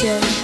Yeah.